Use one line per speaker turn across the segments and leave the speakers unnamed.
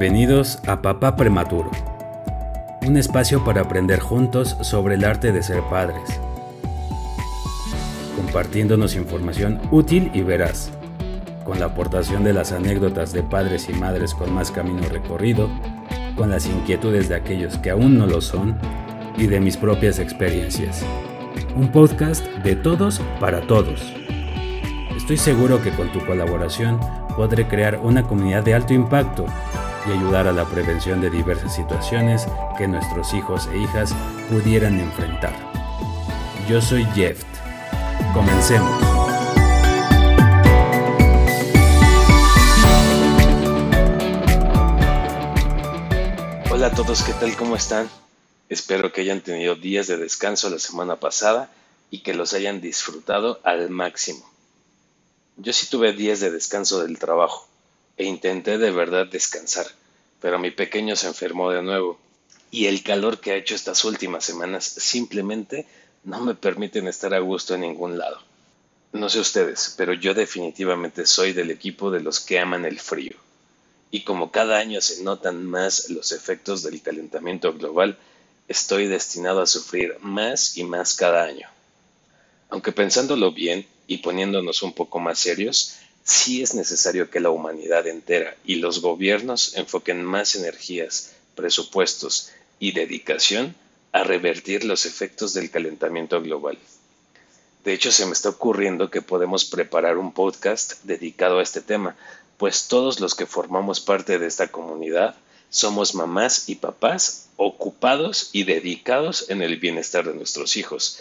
Bienvenidos a Papá Prematuro, un espacio para aprender juntos sobre el arte de ser padres, compartiéndonos información útil y veraz, con la aportación de las anécdotas de padres y madres con más camino recorrido, con las inquietudes de aquellos que aún no lo son y de mis propias experiencias. Un podcast de todos para todos. Estoy seguro que con tu colaboración podré crear una comunidad de alto impacto y ayudar a la prevención de diversas situaciones que nuestros hijos e hijas pudieran enfrentar. Yo soy Jeff. Comencemos.
Hola a todos, ¿qué tal? ¿Cómo están? Espero que hayan tenido días de descanso la semana pasada y que los hayan disfrutado al máximo. Yo sí tuve días de descanso del trabajo e intenté de verdad descansar, pero mi pequeño se enfermó de nuevo y el calor que ha hecho estas últimas semanas simplemente no me permiten estar a gusto en ningún lado. No sé ustedes, pero yo definitivamente soy del equipo de los que aman el frío. Y como cada año se notan más los efectos del calentamiento global, estoy destinado a sufrir más y más cada año. Aunque pensándolo bien y poniéndonos un poco más serios, sí es necesario que la humanidad entera y los gobiernos enfoquen más energías, presupuestos y dedicación a revertir los efectos del calentamiento global. De hecho, se me está ocurriendo que podemos preparar un podcast dedicado a este tema, pues todos los que formamos parte de esta comunidad somos mamás y papás ocupados y dedicados en el bienestar de nuestros hijos,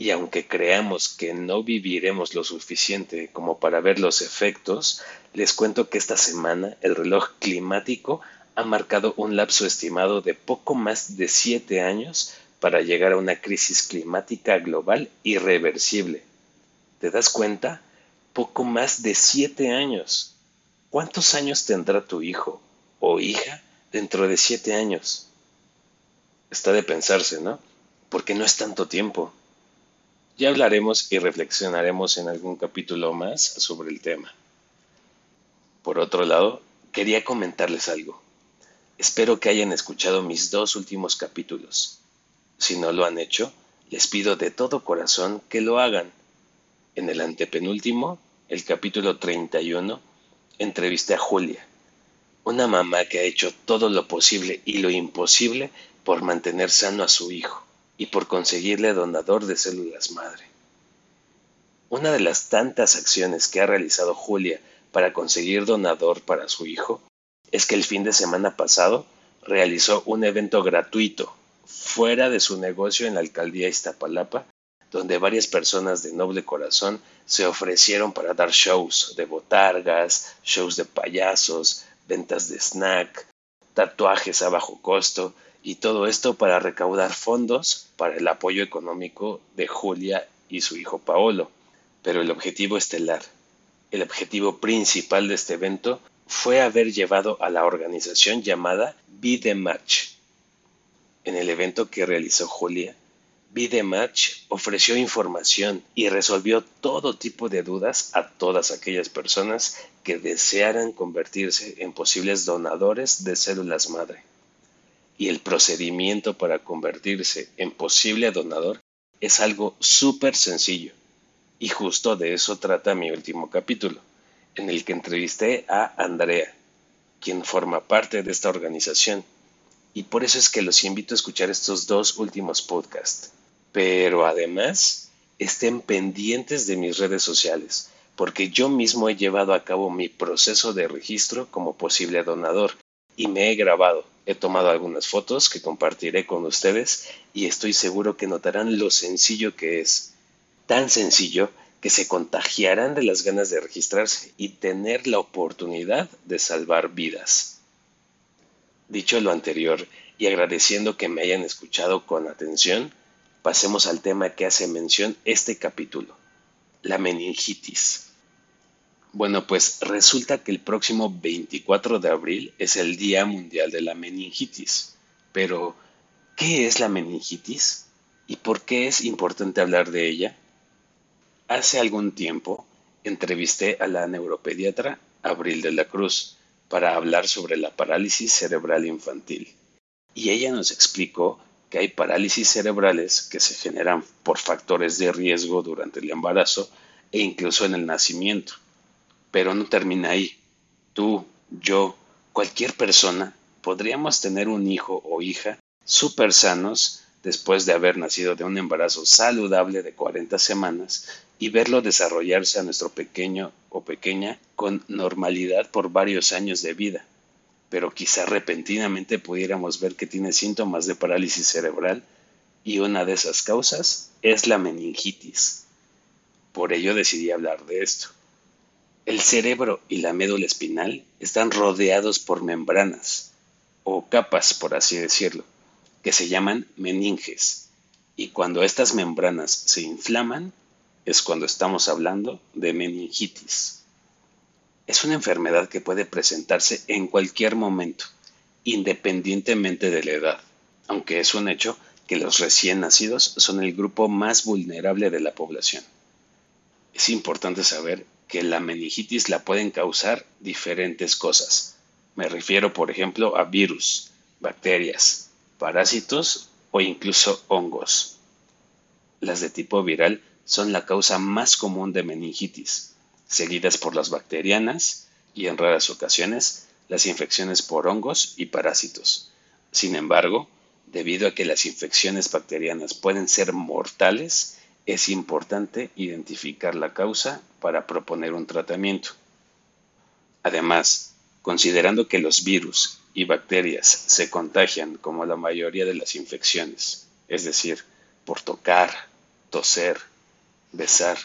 y aunque creamos que no viviremos lo suficiente como para ver los efectos, les cuento que esta semana el reloj climático ha marcado un lapso estimado de poco más de siete años para llegar a una crisis climática global irreversible. ¿Te das cuenta? Poco más de siete años. ¿Cuántos años tendrá tu hijo o hija dentro de siete años? Está de pensarse, ¿no? Porque no es tanto tiempo. Ya hablaremos y reflexionaremos en algún capítulo más sobre el tema. Por otro lado, quería comentarles algo. Espero que hayan escuchado mis dos últimos capítulos. Si no lo han hecho, les pido de todo corazón que lo hagan. En el antepenúltimo, el capítulo 31, entrevisté a Julia, una mamá que ha hecho todo lo posible y lo imposible por mantener sano a su hijo y por conseguirle donador de células madre. Una de las tantas acciones que ha realizado Julia para conseguir donador para su hijo es que el fin de semana pasado realizó un evento gratuito fuera de su negocio en la alcaldía Iztapalapa, donde varias personas de noble corazón se ofrecieron para dar shows de botargas, shows de payasos, ventas de snack, tatuajes a bajo costo y todo esto para recaudar fondos para el apoyo económico de Julia y su hijo Paolo. Pero el objetivo estelar, el objetivo principal de este evento fue haber llevado a la organización llamada Be the Match. En el evento que realizó Julia, Be the Match ofreció información y resolvió todo tipo de dudas a todas aquellas personas que desearan convertirse en posibles donadores de células madre y el procedimiento para convertirse en posible donador es algo súper sencillo. Y justo de eso trata mi último capítulo, en el que entrevisté a Andrea, quien forma parte de esta organización. Y por eso es que los invito a escuchar estos dos últimos podcasts. Pero además, estén pendientes de mis redes sociales, porque yo mismo he llevado a cabo mi proceso de registro como posible donador y me he grabado He tomado algunas fotos que compartiré con ustedes y estoy seguro que notarán lo sencillo que es. Tan sencillo que se contagiarán de las ganas de registrarse y tener la oportunidad de salvar vidas. Dicho lo anterior y agradeciendo que me hayan escuchado con atención, pasemos al tema que hace mención este capítulo, la meningitis. Bueno, pues resulta que el próximo 24 de abril es el Día Mundial de la Meningitis. Pero, ¿qué es la meningitis? ¿Y por qué es importante hablar de ella? Hace algún tiempo entrevisté a la neuropediatra Abril de la Cruz, para hablar sobre la parálisis cerebral infantil. Y ella nos explicó que hay parálisis cerebrales que se generan por factores de riesgo durante el embarazo e incluso en el nacimiento. Pero no termina ahí. Tú, yo, cualquier persona podríamos tener un hijo o hija súper sanos después de haber nacido de un embarazo saludable de 40 semanas y verlo desarrollarse a nuestro pequeño o pequeña con normalidad por varios años de vida pero quizá repentinamente pudiéramos ver que tiene síntomas de parálisis cerebral y una de esas causas es la meningitis. Por ello decidí hablar de esto. El cerebro y la médula espinal están rodeados por membranas, o capas por así decirlo, que se llaman meninges, y cuando estas membranas se inflaman es cuando estamos hablando de meningitis. Es una enfermedad que puede presentarse en cualquier momento, independientemente de la edad, aunque es un hecho que los recién nacidos son el grupo más vulnerable de la población. Es importante saber que la meningitis la pueden causar diferentes cosas. Me refiero, por ejemplo, a virus, bacterias, parásitos o incluso hongos. Las de tipo viral son la causa más común de meningitis, seguidas por las bacterianas y en raras ocasiones las infecciones por hongos y parásitos. Sin embargo, debido a que las infecciones bacterianas pueden ser mortales, es importante identificar la causa para proponer un tratamiento. Además, considerando que los virus y bacterias se contagian como la mayoría de las infecciones, es decir, por tocar, toser, besar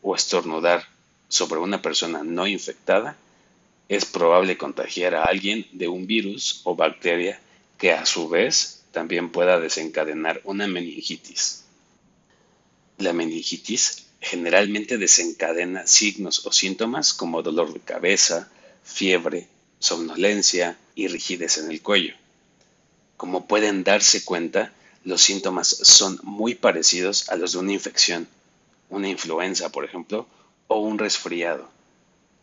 o estornudar sobre una persona no infectada, es probable contagiar a alguien de un virus o bacteria que a su vez también pueda desencadenar una meningitis. La meningitis generalmente desencadena signos o síntomas como dolor de cabeza, fiebre, somnolencia y rigidez en el cuello. Como pueden darse cuenta, los síntomas son muy parecidos a los de una infección, una influenza, por ejemplo, o un resfriado.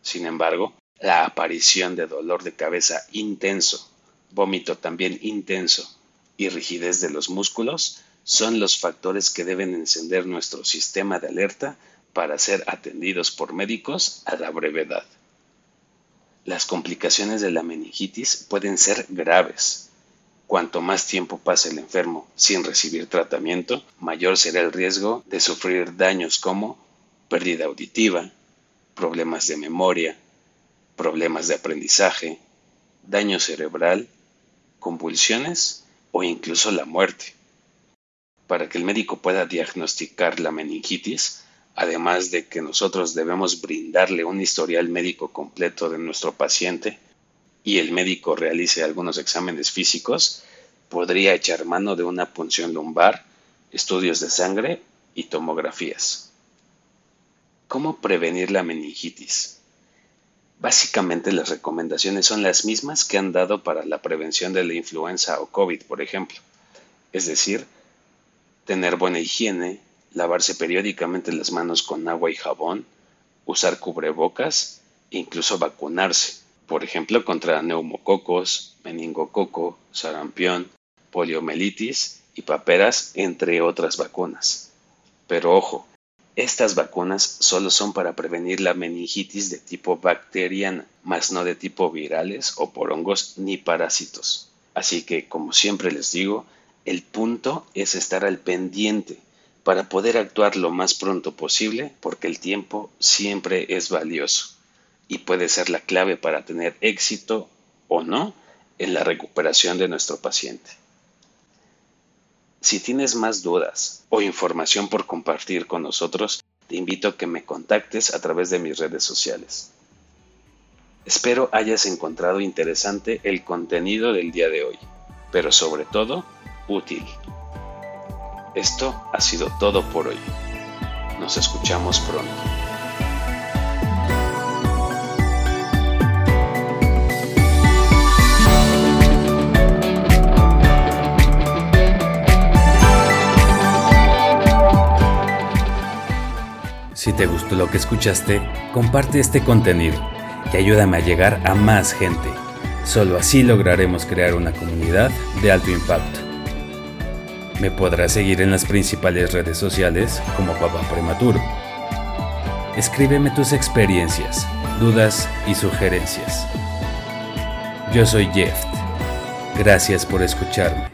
Sin embargo, la aparición de dolor de cabeza intenso, vómito también intenso y rigidez de los músculos son los factores que deben encender nuestro sistema de alerta para ser atendidos por médicos a la brevedad. Las complicaciones de la meningitis pueden ser graves. Cuanto más tiempo pase el enfermo sin recibir tratamiento, mayor será el riesgo de sufrir daños como pérdida auditiva, problemas de memoria, problemas de aprendizaje, daño cerebral, convulsiones o incluso la muerte. Para que el médico pueda diagnosticar la meningitis, además de que nosotros debemos brindarle un historial médico completo de nuestro paciente y el médico realice algunos exámenes físicos, podría echar mano de una punción lumbar, estudios de sangre y tomografías. ¿Cómo prevenir la meningitis? Básicamente las recomendaciones son las mismas que han dado para la prevención de la influenza o COVID, por ejemplo. Es decir, tener buena higiene, lavarse periódicamente las manos con agua y jabón, usar cubrebocas e incluso vacunarse, por ejemplo, contra neumococos, meningococo, sarampión, poliomielitis y paperas, entre otras vacunas. Pero ojo, estas vacunas solo son para prevenir la meningitis de tipo bacteriana, más no de tipo virales o por hongos ni parásitos. Así que, como siempre les digo, el punto es estar al pendiente para poder actuar lo más pronto posible porque el tiempo siempre es valioso y puede ser la clave para tener éxito o no en la recuperación de nuestro paciente. Si tienes más dudas o información por compartir con nosotros, te invito a que me contactes a través de mis redes sociales. Espero hayas encontrado interesante el contenido del día de hoy, pero sobre todo útil. Esto ha sido todo por hoy. Nos escuchamos pronto.
Si te gustó lo que escuchaste, comparte este contenido y ayúdame a llegar a más gente. Solo así lograremos crear una comunidad de alto impacto. Me podrás seguir en las principales redes sociales como Papá Prematuro. Escríbeme tus experiencias, dudas y sugerencias. Yo soy Jeff. Gracias por escucharme.